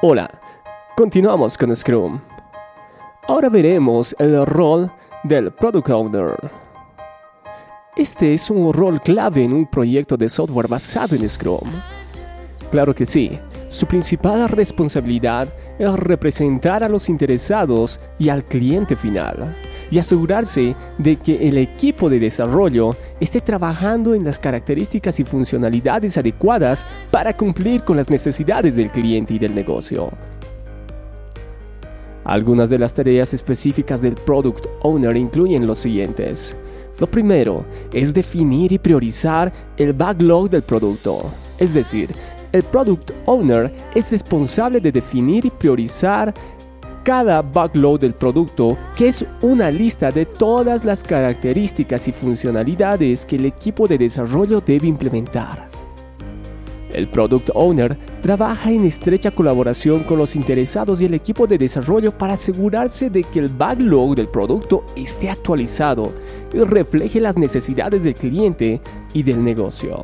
Hola, continuamos con Scrum. Ahora veremos el rol del Product Owner. Este es un rol clave en un proyecto de software basado en Scrum. Claro que sí, su principal responsabilidad es representar a los interesados y al cliente final y asegurarse de que el equipo de desarrollo esté trabajando en las características y funcionalidades adecuadas para cumplir con las necesidades del cliente y del negocio. Algunas de las tareas específicas del Product Owner incluyen los siguientes. Lo primero es definir y priorizar el backlog del producto, es decir, el Product Owner es responsable de definir y priorizar cada backlog del producto, que es una lista de todas las características y funcionalidades que el equipo de desarrollo debe implementar. El Product Owner trabaja en estrecha colaboración con los interesados y el equipo de desarrollo para asegurarse de que el backlog del producto esté actualizado y refleje las necesidades del cliente y del negocio.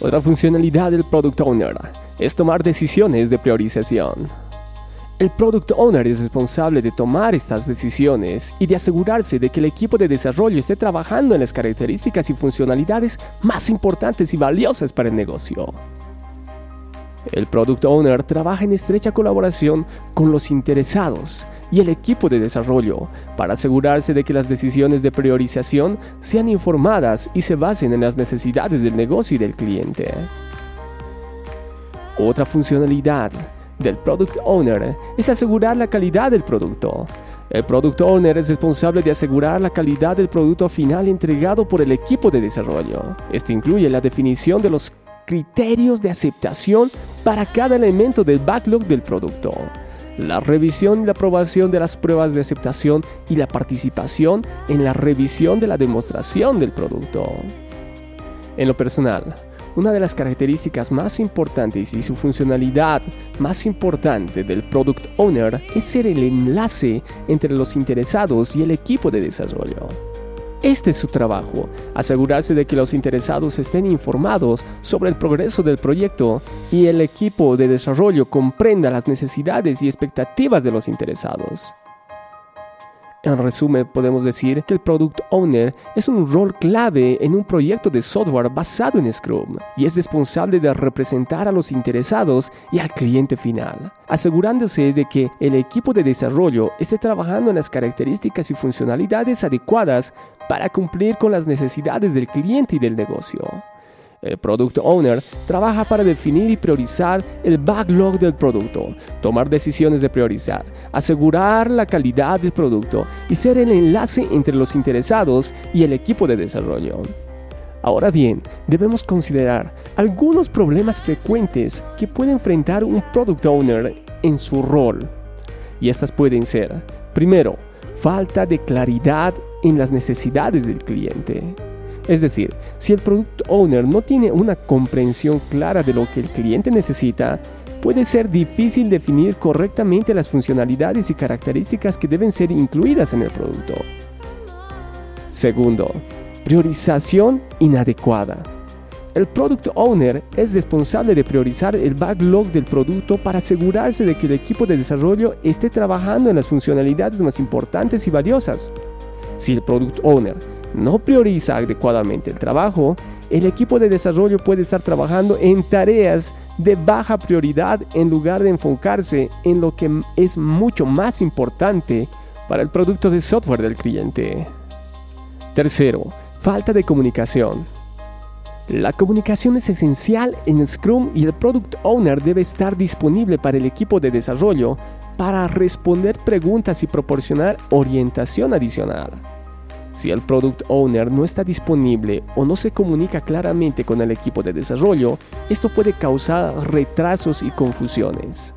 Otra funcionalidad del Product Owner es tomar decisiones de priorización. El Product Owner es responsable de tomar estas decisiones y de asegurarse de que el equipo de desarrollo esté trabajando en las características y funcionalidades más importantes y valiosas para el negocio. El Product Owner trabaja en estrecha colaboración con los interesados y el equipo de desarrollo para asegurarse de que las decisiones de priorización sean informadas y se basen en las necesidades del negocio y del cliente. Otra funcionalidad del Product Owner es asegurar la calidad del producto. El Product Owner es responsable de asegurar la calidad del producto final entregado por el equipo de desarrollo. Esto incluye la definición de los criterios de aceptación para cada elemento del backlog del producto la revisión y la aprobación de las pruebas de aceptación y la participación en la revisión de la demostración del producto. En lo personal, una de las características más importantes y su funcionalidad más importante del Product Owner es ser el enlace entre los interesados y el equipo de desarrollo. Este es su trabajo, asegurarse de que los interesados estén informados sobre el progreso del proyecto y el equipo de desarrollo comprenda las necesidades y expectativas de los interesados. En resumen, podemos decir que el Product Owner es un rol clave en un proyecto de software basado en Scrum y es responsable de representar a los interesados y al cliente final, asegurándose de que el equipo de desarrollo esté trabajando en las características y funcionalidades adecuadas para cumplir con las necesidades del cliente y del negocio. El Product Owner trabaja para definir y priorizar el backlog del producto, tomar decisiones de priorizar, asegurar la calidad del producto y ser el enlace entre los interesados y el equipo de desarrollo. Ahora bien, debemos considerar algunos problemas frecuentes que puede enfrentar un Product Owner en su rol. Y estas pueden ser, primero, falta de claridad en las necesidades del cliente. Es decir, si el Product Owner no tiene una comprensión clara de lo que el cliente necesita, puede ser difícil definir correctamente las funcionalidades y características que deben ser incluidas en el producto. Segundo, priorización inadecuada. El Product Owner es responsable de priorizar el backlog del producto para asegurarse de que el equipo de desarrollo esté trabajando en las funcionalidades más importantes y valiosas. Si el Product Owner no prioriza adecuadamente el trabajo, el equipo de desarrollo puede estar trabajando en tareas de baja prioridad en lugar de enfocarse en lo que es mucho más importante para el producto de software del cliente. Tercero, falta de comunicación. La comunicación es esencial en Scrum y el Product Owner debe estar disponible para el equipo de desarrollo para responder preguntas y proporcionar orientación adicional. Si el Product Owner no está disponible o no se comunica claramente con el equipo de desarrollo, esto puede causar retrasos y confusiones.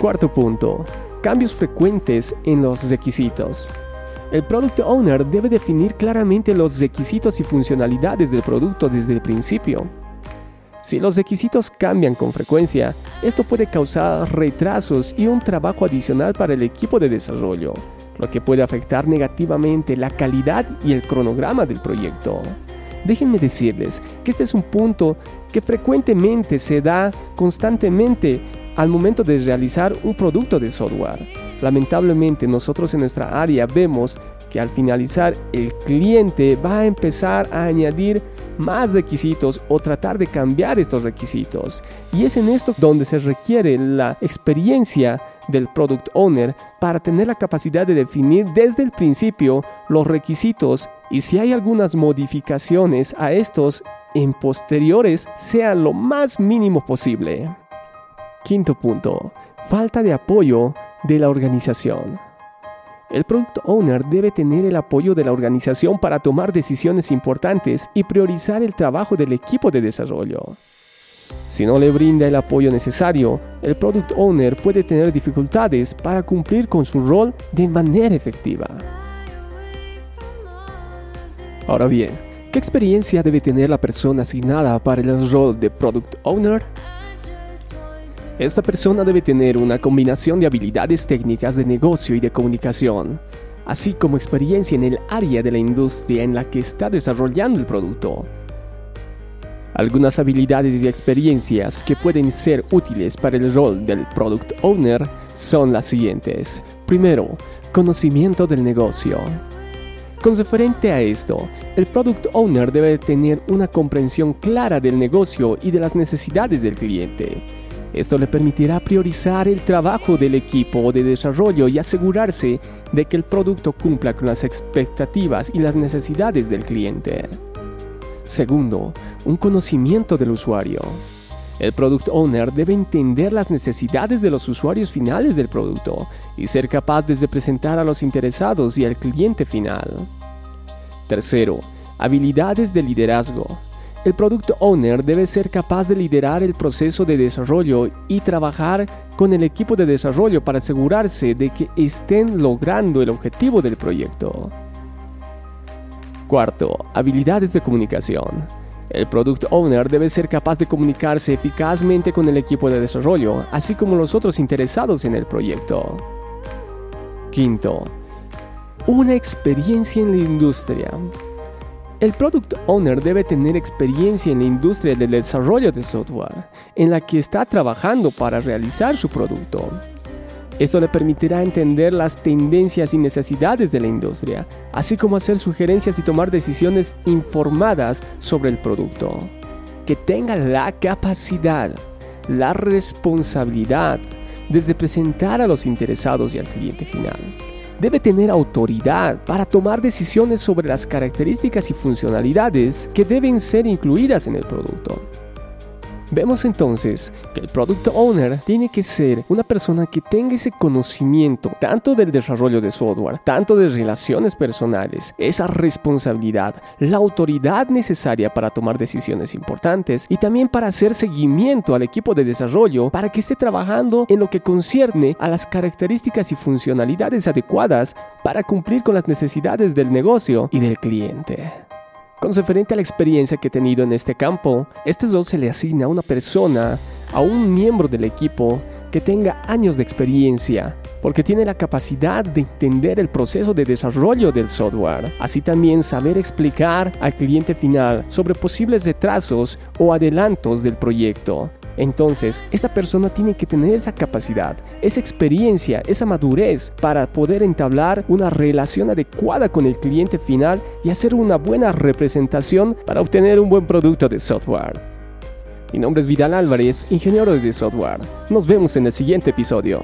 Cuarto punto. Cambios frecuentes en los requisitos. El Product Owner debe definir claramente los requisitos y funcionalidades del producto desde el principio. Si los requisitos cambian con frecuencia, esto puede causar retrasos y un trabajo adicional para el equipo de desarrollo, lo que puede afectar negativamente la calidad y el cronograma del proyecto. Déjenme decirles que este es un punto que frecuentemente se da constantemente al momento de realizar un producto de software. Lamentablemente nosotros en nuestra área vemos que al finalizar el cliente va a empezar a añadir más requisitos o tratar de cambiar estos requisitos. Y es en esto donde se requiere la experiencia del product owner para tener la capacidad de definir desde el principio los requisitos y si hay algunas modificaciones a estos en posteriores sean lo más mínimo posible. Quinto punto, falta de apoyo de la organización. El Product Owner debe tener el apoyo de la organización para tomar decisiones importantes y priorizar el trabajo del equipo de desarrollo. Si no le brinda el apoyo necesario, el Product Owner puede tener dificultades para cumplir con su rol de manera efectiva. Ahora bien, ¿qué experiencia debe tener la persona asignada para el rol de Product Owner? Esta persona debe tener una combinación de habilidades técnicas de negocio y de comunicación, así como experiencia en el área de la industria en la que está desarrollando el producto. Algunas habilidades y experiencias que pueden ser útiles para el rol del Product Owner son las siguientes. Primero, conocimiento del negocio. Con referente a esto, el Product Owner debe tener una comprensión clara del negocio y de las necesidades del cliente esto le permitirá priorizar el trabajo del equipo de desarrollo y asegurarse de que el producto cumpla con las expectativas y las necesidades del cliente. Segundo, un conocimiento del usuario. El Product Owner debe entender las necesidades de los usuarios finales del producto y ser capaz de representar a los interesados y al cliente final. Tercero, habilidades de liderazgo. El Product Owner debe ser capaz de liderar el proceso de desarrollo y trabajar con el equipo de desarrollo para asegurarse de que estén logrando el objetivo del proyecto. Cuarto, habilidades de comunicación. El Product Owner debe ser capaz de comunicarse eficazmente con el equipo de desarrollo, así como los otros interesados en el proyecto. Quinto, una experiencia en la industria. El Product Owner debe tener experiencia en la industria del desarrollo de software en la que está trabajando para realizar su producto. Esto le permitirá entender las tendencias y necesidades de la industria, así como hacer sugerencias y tomar decisiones informadas sobre el producto. Que tenga la capacidad, la responsabilidad de representar a los interesados y al cliente final debe tener autoridad para tomar decisiones sobre las características y funcionalidades que deben ser incluidas en el producto. Vemos entonces que el Product Owner tiene que ser una persona que tenga ese conocimiento tanto del desarrollo de software, tanto de relaciones personales, esa responsabilidad, la autoridad necesaria para tomar decisiones importantes y también para hacer seguimiento al equipo de desarrollo para que esté trabajando en lo que concierne a las características y funcionalidades adecuadas para cumplir con las necesidades del negocio y del cliente. Con referente a la experiencia que he tenido en este campo, este rol se le asigna a una persona, a un miembro del equipo que tenga años de experiencia, porque tiene la capacidad de entender el proceso de desarrollo del software, así también saber explicar al cliente final sobre posibles retrasos o adelantos del proyecto, entonces, esta persona tiene que tener esa capacidad, esa experiencia, esa madurez para poder entablar una relación adecuada con el cliente final y hacer una buena representación para obtener un buen producto de software. Mi nombre es Vidal Álvarez, ingeniero de software. Nos vemos en el siguiente episodio.